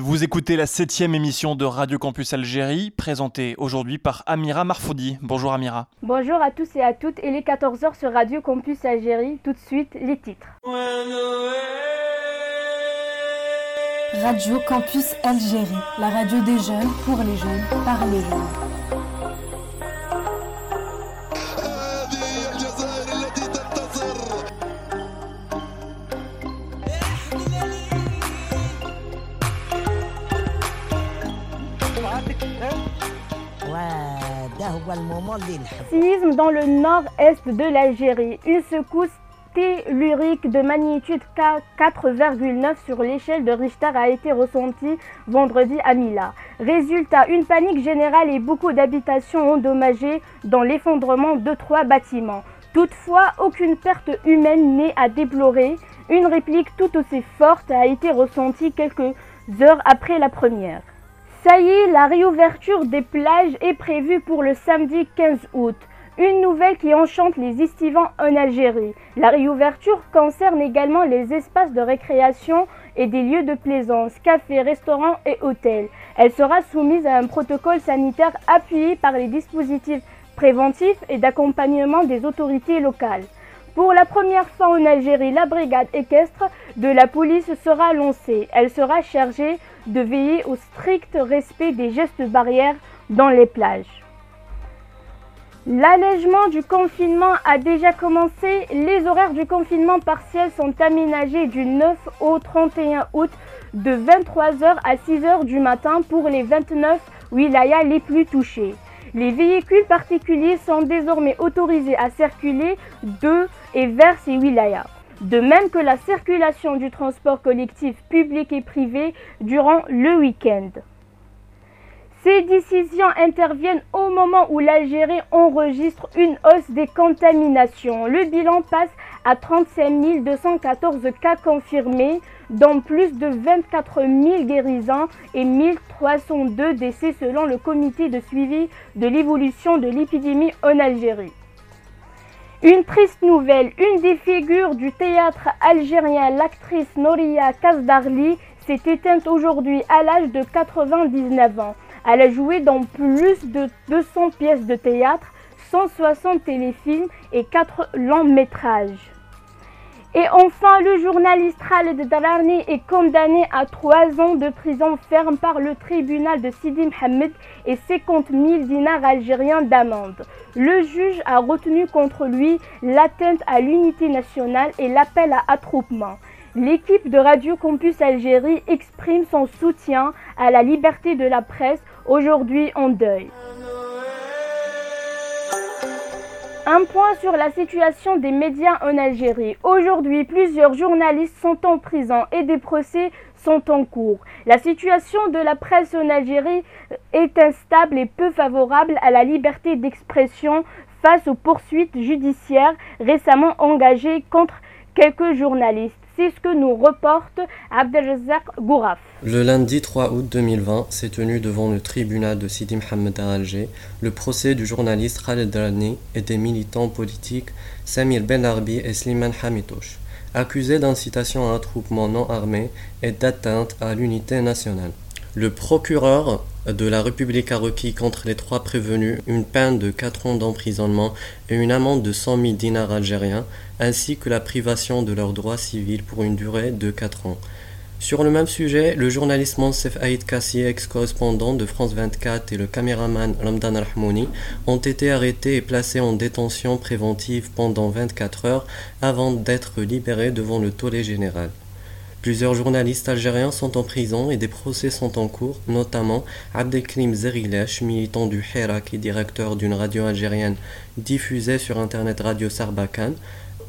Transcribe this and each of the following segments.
Vous écoutez la septième émission de Radio Campus Algérie, présentée aujourd'hui par Amira Marfoudi. Bonjour Amira. Bonjour à tous et à toutes, et les 14h sur Radio Campus Algérie. Tout de suite, les titres. Radio Campus Algérie, la radio des jeunes, pour les jeunes, par les jeunes. Séisme dans le nord-est de l'Algérie. Une secousse tellurique de magnitude 4,9 sur l'échelle de Richter a été ressentie vendredi à Mila. Résultat, une panique générale et beaucoup d'habitations endommagées dans l'effondrement de trois bâtiments. Toutefois, aucune perte humaine n'est à déplorer. Une réplique tout aussi forte a été ressentie quelques heures après la première. Ça y est, la réouverture des plages est prévue pour le samedi 15 août. Une nouvelle qui enchante les estivants en Algérie. La réouverture concerne également les espaces de récréation et des lieux de plaisance, cafés, restaurants et hôtels. Elle sera soumise à un protocole sanitaire appuyé par les dispositifs préventifs et d'accompagnement des autorités locales. Pour la première fois en Algérie, la brigade équestre de la police sera lancée. Elle sera chargée de veiller au strict respect des gestes barrières dans les plages. L'allègement du confinement a déjà commencé. Les horaires du confinement partiel sont aménagés du 9 au 31 août de 23h à 6h du matin pour les 29 wilayas les plus touchés. Les véhicules particuliers sont désormais autorisés à circuler de et vers ces wilayas. De même que la circulation du transport collectif public et privé durant le week-end. Ces décisions interviennent au moment où l'Algérie enregistre une hausse des contaminations. Le bilan passe à 35 214 cas confirmés, dont plus de 24 000 guérisons et 1302 décès selon le comité de suivi de l'évolution de l'épidémie en Algérie. Une triste nouvelle, une des figures du théâtre algérien, l'actrice Noria Kazdarli, s'est éteinte aujourd'hui à l'âge de 99 ans. Elle a joué dans plus de 200 pièces de théâtre, 160 téléfilms et 4 longs métrages. Et enfin, le journaliste Khaled Darani est condamné à 3 ans de prison ferme par le tribunal de Sidi Mohamed et 50 000 dinars algériens d'amende. Le juge a retenu contre lui l'atteinte à l'unité nationale et l'appel à attroupement. L'équipe de Radio Campus Algérie exprime son soutien à la liberté de la presse aujourd'hui en deuil. Un point sur la situation des médias en Algérie. Aujourd'hui, plusieurs journalistes sont en prison et des procès sont en cours. La situation de la presse en Algérie est instable et peu favorable à la liberté d'expression face aux poursuites judiciaires récemment engagées contre quelques journalistes. C'est ce que nous reporte Gouraf. Le lundi 3 août 2020 s'est tenu devant le tribunal de Sidi Mohamed à Alger le procès du journaliste Khaled Drani et des militants politiques Samir Ben Arbi et Sliman Hamitouch, accusés d'incitation à un attroupement non armé et d'atteinte à l'unité nationale. Le procureur de la République a requis contre les trois prévenus une peine de 4 ans d'emprisonnement et une amende de 100 000 dinars algériens, ainsi que la privation de leurs droits civils pour une durée de 4 ans. Sur le même sujet, le journaliste Monsef Aïd Kassi, ex-correspondant de France 24, et le caméraman Ramdan Rahmouni ont été arrêtés et placés en détention préventive pendant 24 heures avant d'être libérés devant le tollé général. Plusieurs journalistes algériens sont en prison et des procès sont en cours, notamment Abdelkrim Zerilesh, militant du Hirak et directeur d'une radio algérienne diffusée sur internet Radio Sarbakan,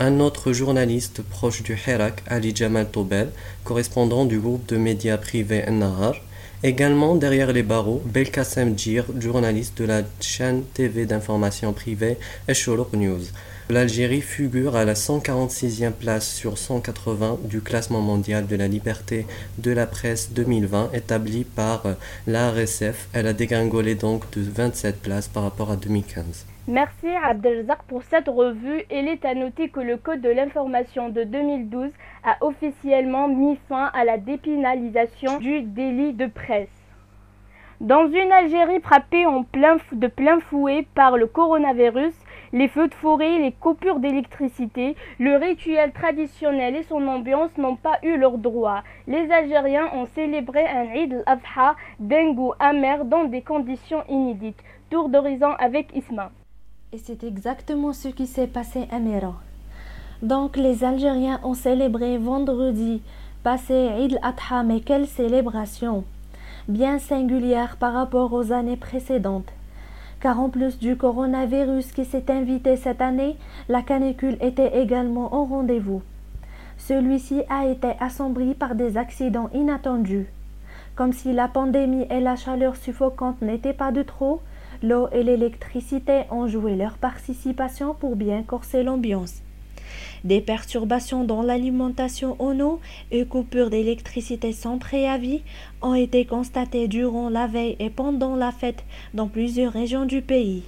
un autre journaliste proche du Hirak, Ali Jamal Tobel, correspondant du groupe de médias privés Nahar, également derrière les barreaux, Belkacem Djir, journaliste de la chaîne TV d'information privée Esholoq News. L'Algérie figure à la 146e place sur 180 du classement mondial de la liberté de la presse 2020 établi par l'ARSF. Elle a dégringolé donc de 27 places par rapport à 2015. Merci Abdelzak pour cette revue. Il est à noter que le Code de l'information de 2012 a officiellement mis fin à la dépénalisation du délit de presse. Dans une Algérie frappée en plein, de plein fouet par le coronavirus, les feux de forêt, les coupures d'électricité, le rituel traditionnel et son ambiance n'ont pas eu leur droit. Les Algériens ont célébré un Eid al-Adha d'un goût amer dans des conditions inédites. Tour d'horizon avec Isma. Et c'est exactement ce qui s'est passé à Méran. Donc les Algériens ont célébré vendredi passé Eid al-Adha, mais quelle célébration Bien singulière par rapport aux années précédentes. Car en plus du coronavirus qui s'est invité cette année, la canicule était également au rendez-vous. Celui-ci a été assombri par des accidents inattendus. Comme si la pandémie et la chaleur suffocante n'étaient pas de trop, L'eau et l'électricité ont joué leur participation pour bien corser l'ambiance. Des perturbations dans l'alimentation en eau et coupures d'électricité sans préavis ont été constatées durant la veille et pendant la fête dans plusieurs régions du pays.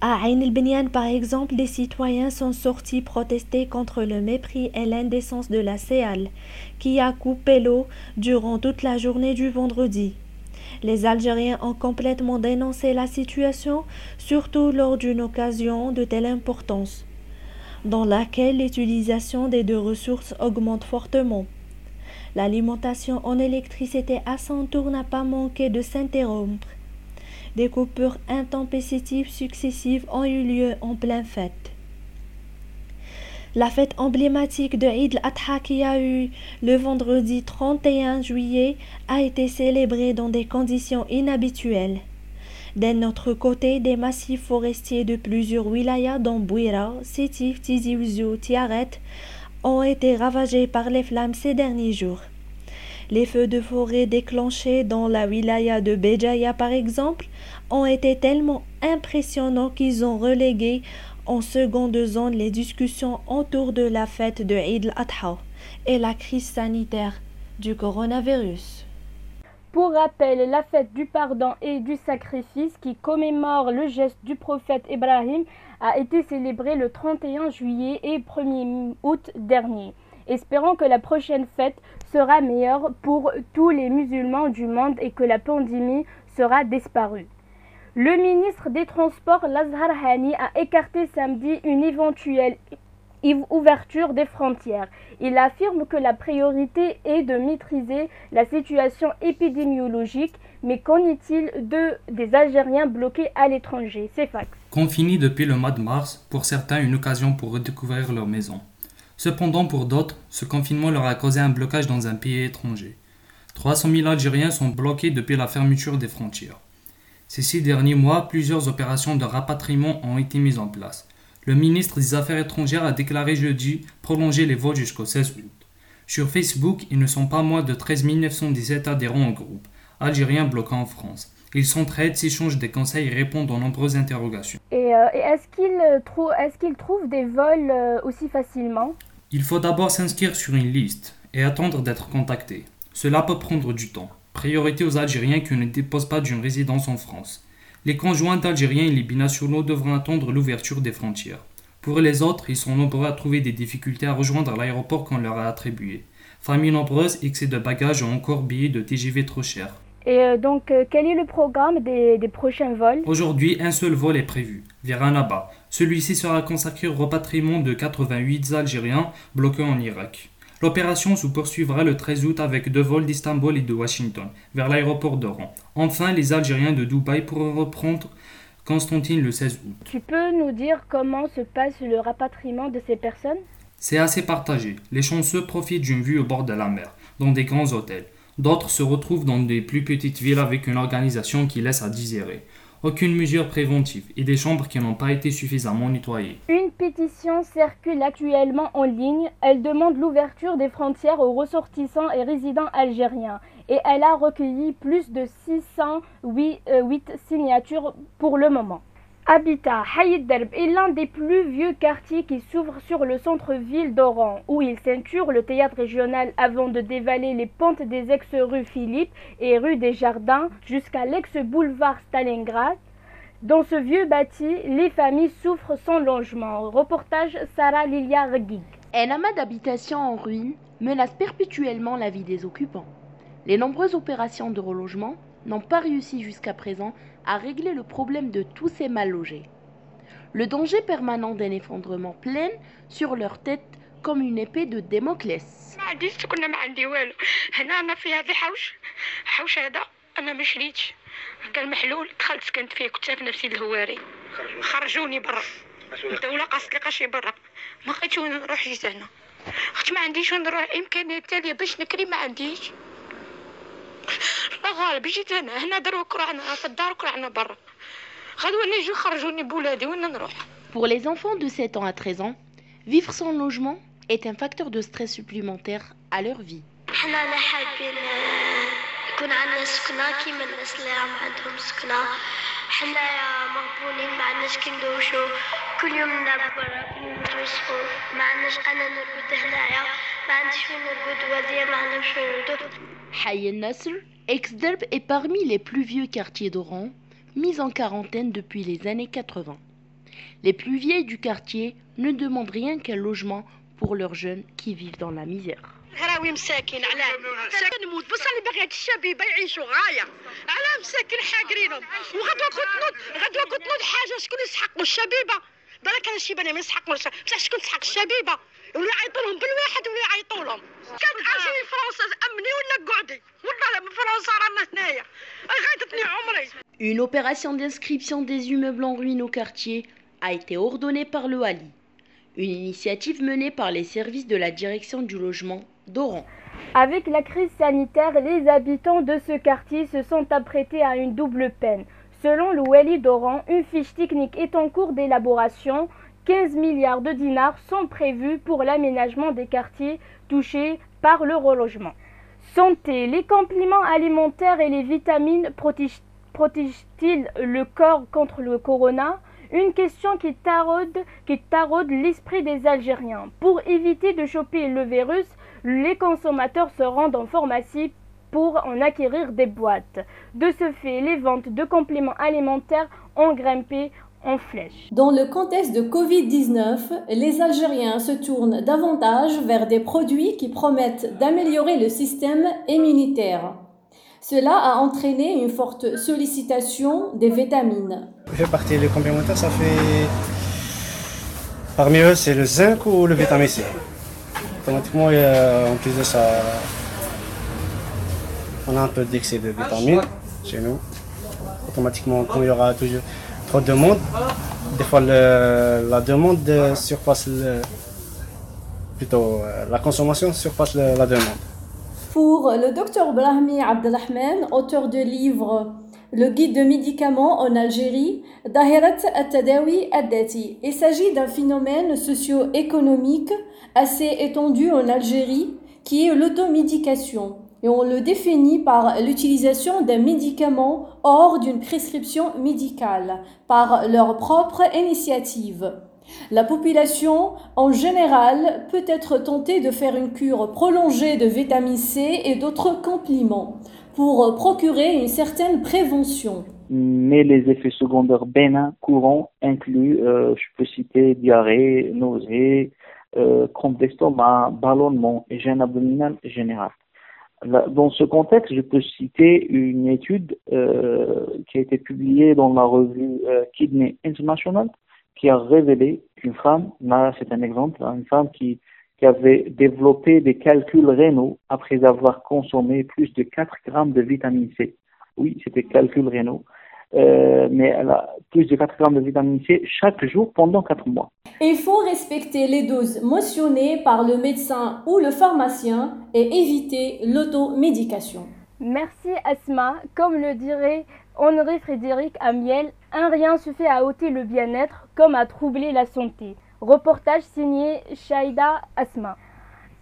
À Ain el par exemple, des citoyens sont sortis protester contre le mépris et l'indécence de la CEAL, qui a coupé l'eau durant toute la journée du vendredi. Les Algériens ont complètement dénoncé la situation, surtout lors d'une occasion de telle importance, dans laquelle l'utilisation des deux ressources augmente fortement. L'alimentation en électricité à son tour n'a pas manqué de s'interrompre. Des coupures intempestives successives ont eu lieu en pleine fête. La fête emblématique de Eid al-Adha qui a eu le vendredi 31 juillet a été célébrée dans des conditions inhabituelles. D'un autre côté, des massifs forestiers de plusieurs wilayas dont Bouira, Sétif, Tizi Ouzou, Tiaret ont été ravagés par les flammes ces derniers jours. Les feux de forêt déclenchés dans la wilaya de Béjaïa par exemple ont été tellement impressionnants qu'ils ont relégué en seconde zone les discussions autour de la fête de Eid al-Adha et la crise sanitaire du coronavirus. Pour rappel, la fête du pardon et du sacrifice qui commémore le geste du prophète Ibrahim a été célébrée le 31 juillet et 1er août dernier. Espérons que la prochaine fête sera meilleure pour tous les musulmans du monde et que la pandémie sera disparue. Le ministre des Transports, Lazhar Hani, a écarté samedi une éventuelle ouverture des frontières. Il affirme que la priorité est de maîtriser la situation épidémiologique, mais qu'en est-il de, des Algériens bloqués à l'étranger? C'est fax. Confinés depuis le mois de mars, pour certains une occasion pour redécouvrir leur maison. Cependant, pour d'autres, ce confinement leur a causé un blocage dans un pays étranger. 300 000 Algériens sont bloqués depuis la fermeture des frontières. Ces six derniers mois, plusieurs opérations de rapatriement ont été mises en place. Le ministre des Affaires étrangères a déclaré jeudi prolonger les vols jusqu'au 16 août. Sur Facebook, ils ne sont pas moins de 13 917 adhérents au groupe, algériens bloqués en France. Ils s'entraident, s'échangent des conseils et répondent aux nombreuses interrogations. Et, euh, est-ce qu'ils euh, trouvent des vols euh, aussi facilement? Il faut d'abord s'inscrire sur une liste et attendre d'être contacté. Cela peut prendre du temps. Priorité aux Algériens qui ne disposent pas d'une résidence en France. Les conjoints d'Algériens et les binationaux devront attendre l'ouverture des frontières. Pour les autres, ils sont nombreux à trouver des difficultés à rejoindre l'aéroport qu'on leur a attribué. Familles nombreuses, excès de bagages ou encore billets de TGV trop chers. Et euh, donc, euh, quel est le programme des, des prochains vols? Aujourd'hui, un seul vol est prévu, vers Annaba. Celui-ci sera consacré au repatriement de 88 Algériens bloqués en Irak. L'opération se poursuivra le 13 août avec deux vols d'Istanbul et de Washington vers l'aéroport d'Oran. Enfin, les Algériens de Dubaï pourront reprendre Constantine le 16 août. Tu peux nous dire comment se passe le rapatriement de ces personnes? C'est assez partagé. Les chanceux profitent d'une vue au bord de la mer, dans des grands hôtels. D'autres se retrouvent dans des plus petites villes avec une organisation qui laisse à désirer aucune mesure préventive et des chambres qui n'ont pas été suffisamment nettoyées. Une pétition circule actuellement en ligne. Elle demande l'ouverture des frontières aux ressortissants et résidents algériens et elle a recueilli plus de 608 euh, signatures pour le moment. Habitat Hayid Derb est l'un des plus vieux quartiers qui s'ouvre sur le centre-ville d'Oran, où il ceinture le théâtre régional avant de dévaler les pentes des ex-rues Philippe et rue des Jardins jusqu'à l'ex-boulevard Stalingrad. Dans ce vieux bâti, les familles souffrent sans logement. Reportage Sarah Lilia Regig. Un amas d'habitations en ruine menace perpétuellement la vie des occupants. Les nombreuses opérations de relogement n'ont pas réussi jusqu'à présent à régler le problème de tous ces mal logés. Le danger permanent d'un effondrement plein sur leur tête comme une épée de Damoclès. قال محلول دخلت سكنت فيه كنت في نفسي الهواري خرجوني برا الدولة قاصت لي قاشي برا ما لقيتش وين نروح جيت هنا اختي ما عنديش وين نروح امكانيات تالية باش نكري ما عنديش الله غالب جيت هنا هنا دروك رحنا في الدار رحنا برا غدوة نجي خرجوني بولادي وين نروح Pour les enfants de 7 ans à 13 ans, vivre sans logement est un facteur de stress supplémentaire à leur vie. حنا حابين يكون عندنا سكنة كيما الناس اللي راهم عندهم سكنة حنايا مغبونين ما عندناش كي ندوشو كل يوم نلعب برا كل يوم نتوسخو ما عندناش انا نرقد هنايا ما عنديش وين نرقد وهذيا ما عندهمش وين يرقدوا Hayy Nasr, ex-Derb, est parmi les plus vieux quartiers d'Oran, mis en quarantaine depuis les années 80. Les plus vieilles du quartier ne demandent rien qu'un logement pour leurs jeunes qui vivent dans la misère. غراوي مساكين علاه مساكن نموت بصح اللي باغي هاد الشبيبه يعيشوا غايه علاه مساكن حاقرينهم وغدوه كنت نوض غدوه كنت نوض حاجه شكون يسحقوا الشبيبه بالك انا الشيبانه ما يسحقوش بصح شكون تسحق الشبيبه ولا يعيطوا لهم بالواحد ولا يعيطوا لهم كان اجي فرنسا امني ولا قعدي والله من فرنسا رانا هنايا غايتتني عمري Une opération d'inscription des immeubles en ruine au quartier a été ordonnée par le Ali, une initiative menée par les services de la direction du logement d'Oran. Avec la crise sanitaire, les habitants de ce quartier se sont apprêtés à une double peine. Selon le Wali d'Oran, une fiche technique est en cours d'élaboration. 15 milliards de dinars sont prévus pour l'aménagement des quartiers touchés par le relogement. Santé, les compléments alimentaires et les vitamines protègent- protègent-ils le corps contre le corona? Une question qui taraude, qui taraude l'esprit des Algériens. Pour éviter de choper le virus, les consommateurs se rendent en pharmacie pour en acquérir des boîtes. De ce fait, les ventes de compléments alimentaires ont grimpé en flèche. Dans le contexte de Covid-19, les Algériens se tournent davantage vers des produits qui promettent d'améliorer le système immunitaire. Cela a entraîné une forte sollicitation des vitamines. Je fais partie des complémentaires, ça fait. Parmi eux, c'est le zinc ou le vitamine C. Automatiquement, en plus de ça, on a un peu d'excès de vitamines chez nous. Automatiquement, quand il y aura toujours trop de demande, des fois la demande surpasse le. Plutôt, euh, la consommation surpasse le- la demande. Pour le docteur Brahmi Abdelrahman, auteur du livre Le guide de médicaments en Algérie, Dahirat al-Dati, il s'agit d'un phénomène socio-économique assez étendu en Algérie qui est l'automédication. Et on le définit par l'utilisation d'un médicament hors d'une prescription médicale, par leur propre initiative. La population, en général, peut être tentée de faire une cure prolongée de vitamine C et d'autres compléments pour procurer une certaine prévention. mais les effets secondaires bénins courants incluent, euh, je peux citer diarrhée, nausée, euh, crampes d'estomac, ballonnement et gêne abdominale générale. Là, Dans ce contexte, je peux citer une étude euh, qui a été publiée dans la revue euh, Kidney International qui a révélé qu'une femme, là c'est un exemple, hein, une femme qui, qui avait développé des calculs rénaux après avoir consommé plus de 4 grammes de vitamine C. Oui, c'était calculs rénaux. Euh, mais elle a plus de 4 grammes de vitamine C chaque jour pendant 4 mois. Il faut respecter les doses mentionnées par le médecin ou le pharmacien et éviter l'automédication. Merci Asma. Comme le dirait Henri Frédéric Amiel, un rien suffit à ôter le bien-être comme à troubler la santé. Reportage signé Shaida Asma.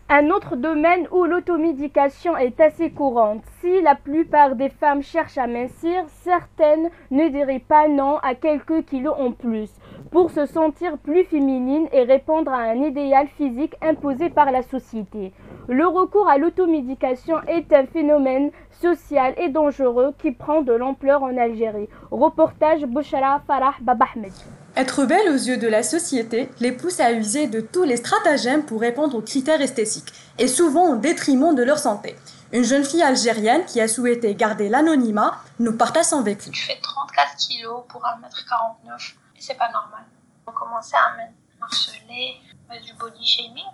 Un autre domaine où l'automédication est assez courante. Si la plupart des femmes cherchent à mincir, certaines ne diraient pas non à quelques kilos en plus pour se sentir plus féminine et répondre à un idéal physique imposé par la société. Le recours à l'automédication est un phénomène social et dangereux qui prend de l'ampleur en Algérie. Reportage Bouchara Farah Babahmed. Être belle aux yeux de la société les pousse à user de tous les stratagèmes pour répondre aux critères esthétiques, et souvent au détriment de leur santé. Une jeune fille algérienne qui a souhaité garder l'anonymat nous partage son vécu. Je fais 34 kilos pour 1m49 et c'est pas normal. On commençait à me harceler, du body shaming.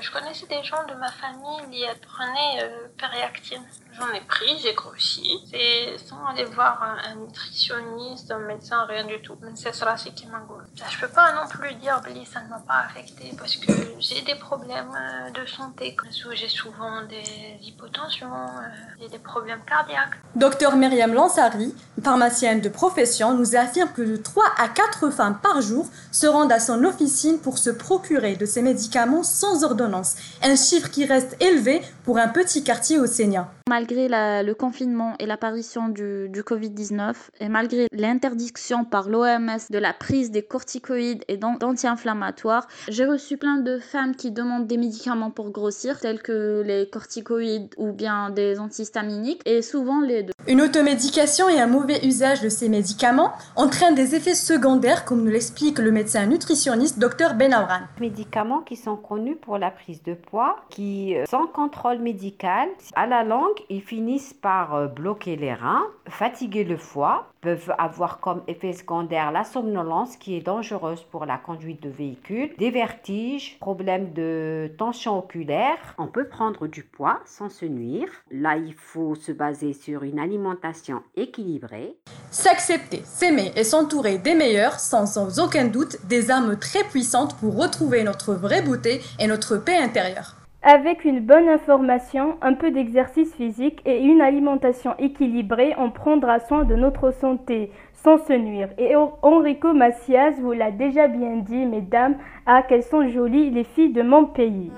Je connaissais des gens de ma famille qui prenaient euh, Periactine. J'en ai pris, j'ai grossi. C'est sans aller voir un, nutritionniste, un médecin, rien du tout. C'est ça qui m'engoule. Je peux pas non plus dire que ça ne m'a pas affecté parce que j'ai des problèmes euh, de santé. J'ai souvent des hypotensions, euh, des problèmes cardiaques. Docteur Myriam Lansari, pharmacienne de profession, nous affirme que de 3 à 4 femmes par jour se rendent à son officine pour se procurer de ces médicaments sans ordonnance. Un chiffre qui reste élevé pour un petit quartier au Sénia. Malgré le confinement et l'apparition du, Covid-19, et malgré l'interdiction par l'OMS de la prise des corticoïdes et d'anti-inflammatoires, j'ai reçu plein de femmes qui demandent des médicaments pour grossir, tels que les corticoïdes ou bien des antihistaminiques, et souvent les deux. Une automédication et un mauvais usage de ces médicaments entraînent des effets secondaires, comme nous l'explique le médecin nutritionniste Dr Ben Médicaments qui sont connus pour la prise de poids, qui, euh, sans contrôle médical, à la langue, ils finissent par euh, bloquer les reins, fatiguer le foie, peuvent avoir comme effet secondaire la somnolence qui est dangereuse pour la conduite de véhicule, des vertiges, problèmes de tension oculaire. On peut prendre du poids sans se nuire. Là, il faut se baser sur une alimentation équilibrée. S'accepter, s'aimer et s'entourer des meilleurs sont sans aucun doute des armes très puissantes pour retrouver notre vraie beauté et notre paix intérieure. Avec une bonne information, un peu d'exercice physique et une alimentation équilibrée, on prendra soin de notre santé sans se nuire. Et Enrico Macias vous l'a déjà bien dit, mesdames, ah qu'elles sont jolies les filles de mon pays.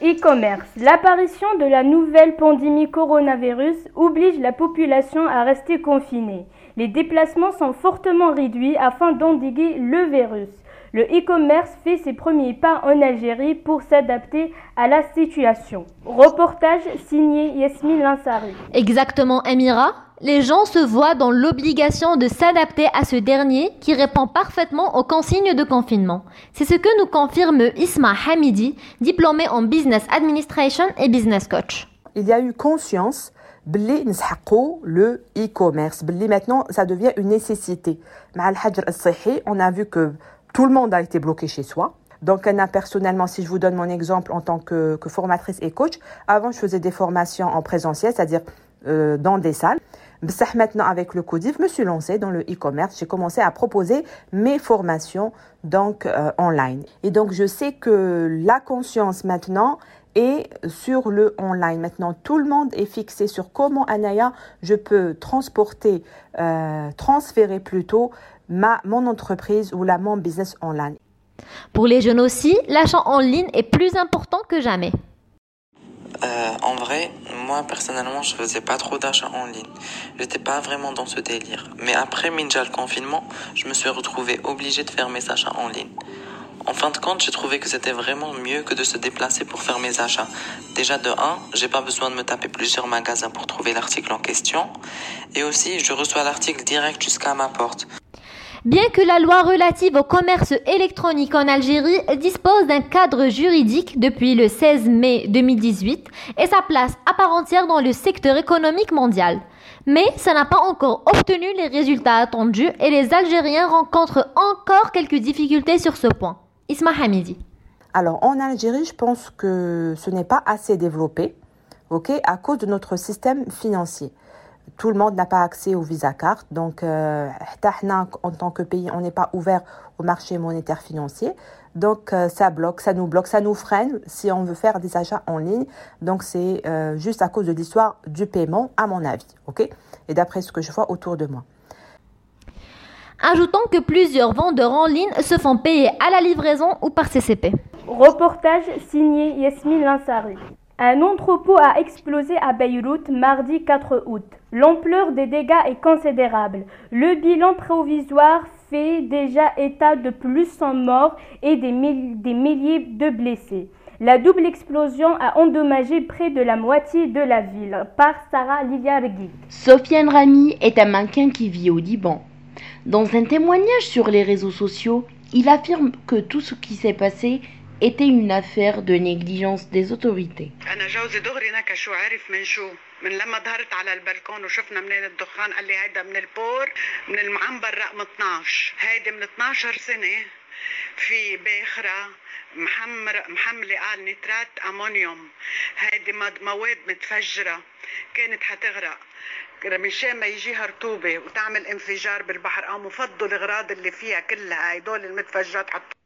E-commerce. L'apparition de la nouvelle pandémie coronavirus oblige la population à rester confinée. Les déplacements sont fortement réduits afin d'endiguer le virus. Le e-commerce fait ses premiers pas en Algérie pour s'adapter à la situation. Reportage signé Yasmine Lansari. Exactement, Amira. Les gens se voient dans l'obligation de s'adapter à ce dernier qui répond parfaitement aux consignes de confinement. C'est ce que nous confirme Isma Hamidi, diplômé en Business Administration et Business Coach. Il y a eu conscience le e-commerce maintenant ça devient une nécessité on a vu que tout le monde a été bloqué chez soi. Donc, personnellement, si je vous donne mon exemple en tant que, formatrice et coach, avant, je faisais des formations en présentiel, c'est-à-dire euh, dans des salles. Maintenant, avec le Codif, je me suis lancée dans le e-commerce. J'ai commencé à proposer mes formations donc euh, online. Et donc, je sais que la conscience maintenant est sur le online. Maintenant, tout le monde est fixé sur comment, Anaya, je peux transporter, euh, transférer plutôt ma, mon entreprise ou la mon business online. Pour les jeunes aussi, l'achat en ligne est plus important que jamais. Euh, en vrai, moi personnellement, je faisais pas trop d'achats en ligne. J'étais pas vraiment dans ce délire. Mais après Minja le confinement, je me suis retrouvé obligé de faire mes achats en ligne. En fin de compte, j'ai trouvé que c'était vraiment mieux que de se déplacer pour faire mes achats. Déjà de 1, j'ai pas besoin de me taper plusieurs magasins pour trouver l'article en question. Et aussi, je reçois l'article direct jusqu'à ma porte. Bien que la loi relative au commerce électronique en Algérie dispose d'un cadre juridique depuis le 16 mai 2018 et sa place à part entière dans le secteur économique mondial. Mais ça n'a pas encore obtenu les résultats attendus et les Algériens rencontrent encore quelques difficultés sur ce point. Isma Hamidi. Alors en Algérie, je pense que ce n'est pas assez développé, ok, à cause de notre système financier tout le monde n'a pas accès au Visa Card. Donc, euh, en tant que pays, on n'est pas ouvert au marché monétaire financier. Donc, euh, ça bloque, ça nous bloque, ça nous freine si on veut faire des achats en ligne. Donc, c'est euh, juste à cause de l'histoire du paiement, à mon avis. OK? Et d'après ce que je vois autour de moi. Ajoutons que plusieurs vendeurs en ligne se font payer à la livraison ou par CCP. Reportage signé Yasmine Lansari. Un entrepôt a explosé à Beyrouth mardi 4 août. L'ampleur des dégâts est considérable. Le bilan provisoire fait déjà état de plus 100 morts et des, milliers de blessés. La double explosion a endommagé près de la moitié de la ville, par Sarah Liliargui. Sofiane Rami est un mannequin qui vit au Liban. Dans un témoignage sur les réseaux sociaux, il affirme que tout ce qui s'est passé était une affaire de négligence des autorités. من لما ظهرت على البلكون وشفنا منين الدخان قال لي هيدا من البور من المعنبر رقم 12 هيدي من 12 سنة في باخره محمر محملة قال نترات أمونيوم. هيدي مواد متفجرة كانت حتغرق. مشان ما يجيها رطوبة وتعمل انفجار بالبحر قاموا فضوا الأغراض اللي فيها كلها هدول المتفجرات بمع-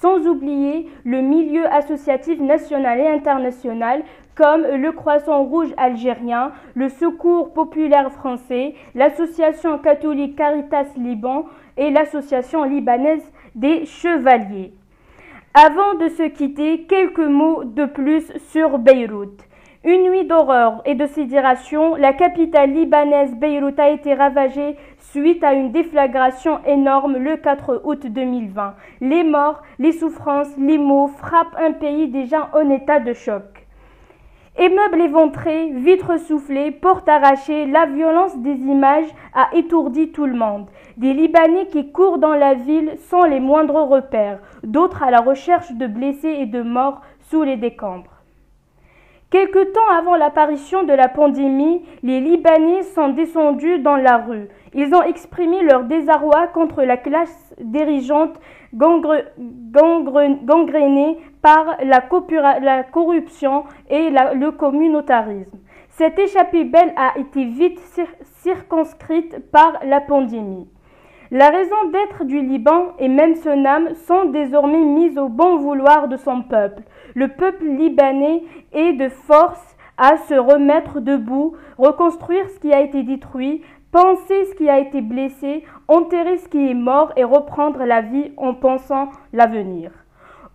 sans oublier le milieu associatif national et international comme le Croissant Rouge algérien, le Secours populaire français, l'association catholique Caritas Liban et l'association libanaise des chevaliers. Avant de se quitter, quelques mots de plus sur Beyrouth. Une nuit d'horreur et de sidération, la capitale libanaise Beyrouth a été ravagée suite à une déflagration énorme le 4 août 2020. Les morts, les souffrances, les maux frappent un pays déjà en état de choc. Immeubles éventrés, vitres soufflées, portes arrachées, la violence des images a étourdi tout le monde. Des Libanais qui courent dans la ville sans les moindres repères, d'autres à la recherche de blessés et de morts sous les décombres. Quelque temps avant l'apparition de la pandémie, les Libanais sont descendus dans la rue. Ils ont exprimé leur désarroi contre la classe dirigeante gangre- gangrénée par la, corruption et le communautarisme. Cette échappée belle a été vite cir- circonscrite par la pandémie. La raison d'être du Liban et même son âme sont désormais mises au bon vouloir de son peuple. Le peuple libanais est de force à se remettre debout, reconstruire ce qui a été détruit, penser ce qui a été blessé, enterrer ce qui est mort et reprendre la vie en pensant l'avenir.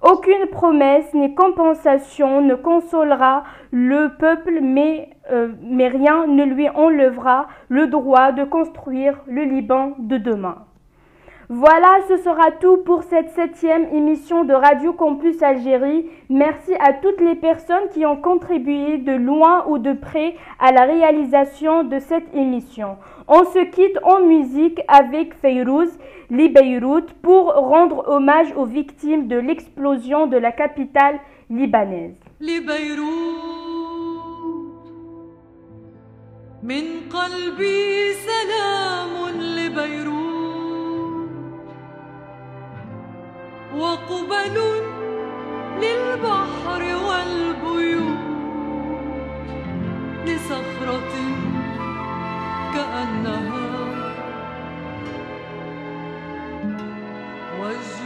Aucune promesse ni compensation ne consolera le peuple, mais, euh, mais rien ne lui enlèvera le droit de construire le Liban de demain. Voilà, ce sera tout pour cette septième émission de Radio Campus Algérie. Merci à toutes les personnes qui ont contribué de loin ou de près à la réalisation de cette émission. On se quitte en musique avec Feyrouz, les pour rendre hommage aux victimes de l'explosion de la capitale libanaise. كأنها وز